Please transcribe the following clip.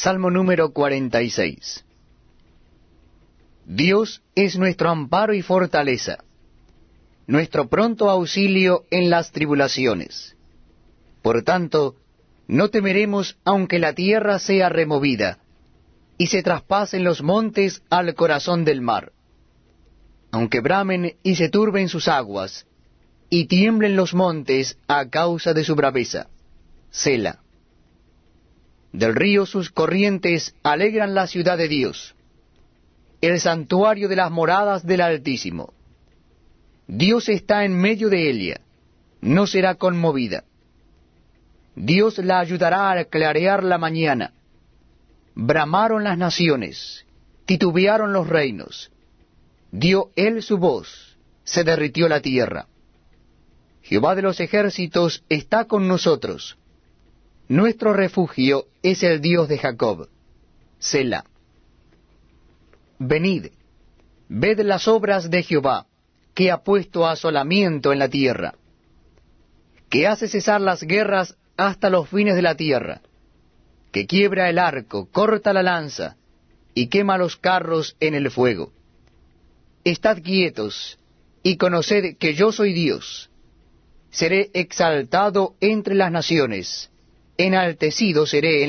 Salmo número 46 Dios es nuestro amparo y fortaleza, nuestro pronto auxilio en las tribulaciones. Por tanto, no temeremos aunque la tierra sea removida, y se traspasen los montes al corazón del mar. Aunque bramen y se turben sus aguas, y tiemblen los montes a causa de su braveza. Sela. Del río sus corrientes alegran la ciudad de Dios, el santuario de las moradas del Altísimo. Dios está en medio de ella, no será conmovida. Dios la ayudará a clarear la mañana. Bramaron las naciones, titubearon los reinos. Dio él su voz, se derritió la tierra. Jehová de los ejércitos está con nosotros. Nuestro refugio es el Dios de Jacob. Selah. Venid, ved las obras de Jehová, que ha puesto asolamiento en la tierra, que hace cesar las guerras hasta los fines de la tierra, que quiebra el arco, corta la lanza, y quema los carros en el fuego. Estad quietos, y conoced que yo soy Dios. Seré exaltado entre las naciones enaltecido seré